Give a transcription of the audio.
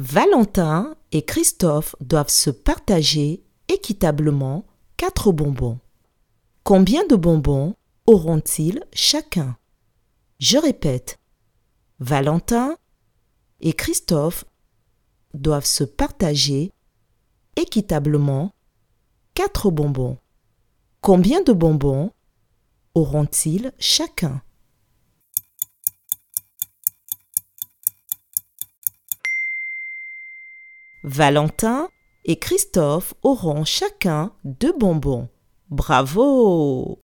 Valentin et Christophe doivent se partager équitablement quatre bonbons. Combien de bonbons auront-ils chacun? Je répète. Valentin et Christophe doivent se partager équitablement quatre bonbons. Combien de bonbons auront-ils chacun? Valentin et Christophe auront chacun deux bonbons. Bravo